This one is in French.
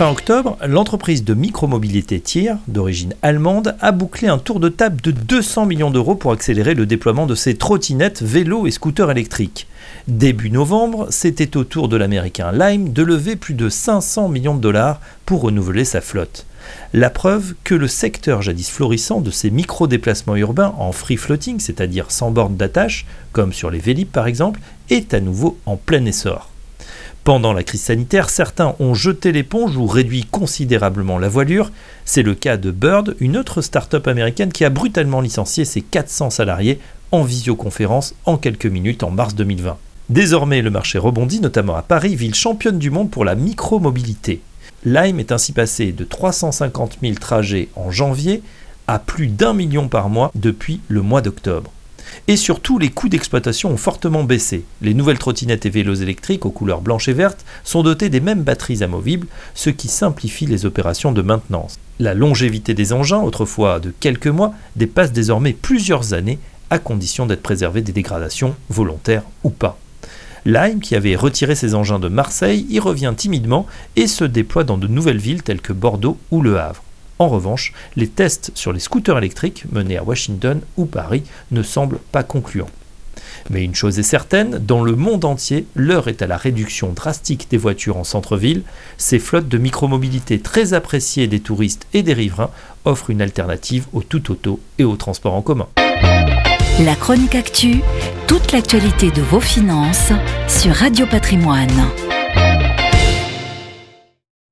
Fin octobre, l'entreprise de micromobilité Tier, d'origine allemande, a bouclé un tour de table de 200 millions d'euros pour accélérer le déploiement de ses trottinettes, vélos et scooters électriques. Début novembre, c'était au tour de l'américain Lime de lever plus de 500 millions de dollars pour renouveler sa flotte. La preuve que le secteur jadis florissant de ces micro-déplacements urbains en free floating, c'est-à-dire sans borne d'attache, comme sur les Vélib par exemple, est à nouveau en plein essor. Pendant la crise sanitaire, certains ont jeté l'éponge ou réduit considérablement la voilure. C'est le cas de Bird, une autre start-up américaine qui a brutalement licencié ses 400 salariés en visioconférence en quelques minutes en mars 2020. Désormais, le marché rebondit, notamment à Paris, ville championne du monde pour la micro-mobilité. Lime est ainsi passé de 350 000 trajets en janvier à plus d'un million par mois depuis le mois d'octobre. Et surtout, les coûts d'exploitation ont fortement baissé. Les nouvelles trottinettes et vélos électriques aux couleurs blanches et vertes sont dotés des mêmes batteries amovibles, ce qui simplifie les opérations de maintenance. La longévité des engins, autrefois de quelques mois, dépasse désormais plusieurs années, à condition d'être préservé des dégradations, volontaires ou pas. Lime, qui avait retiré ses engins de Marseille, y revient timidement et se déploie dans de nouvelles villes telles que Bordeaux ou Le Havre. En revanche, les tests sur les scooters électriques menés à Washington ou Paris ne semblent pas concluants. Mais une chose est certaine, dans le monde entier, l'heure est à la réduction drastique des voitures en centre-ville. Ces flottes de micromobilité très appréciées des touristes et des riverains offrent une alternative au tout auto et au transport en commun. La chronique actu, toute l'actualité de vos finances sur Radio Patrimoine.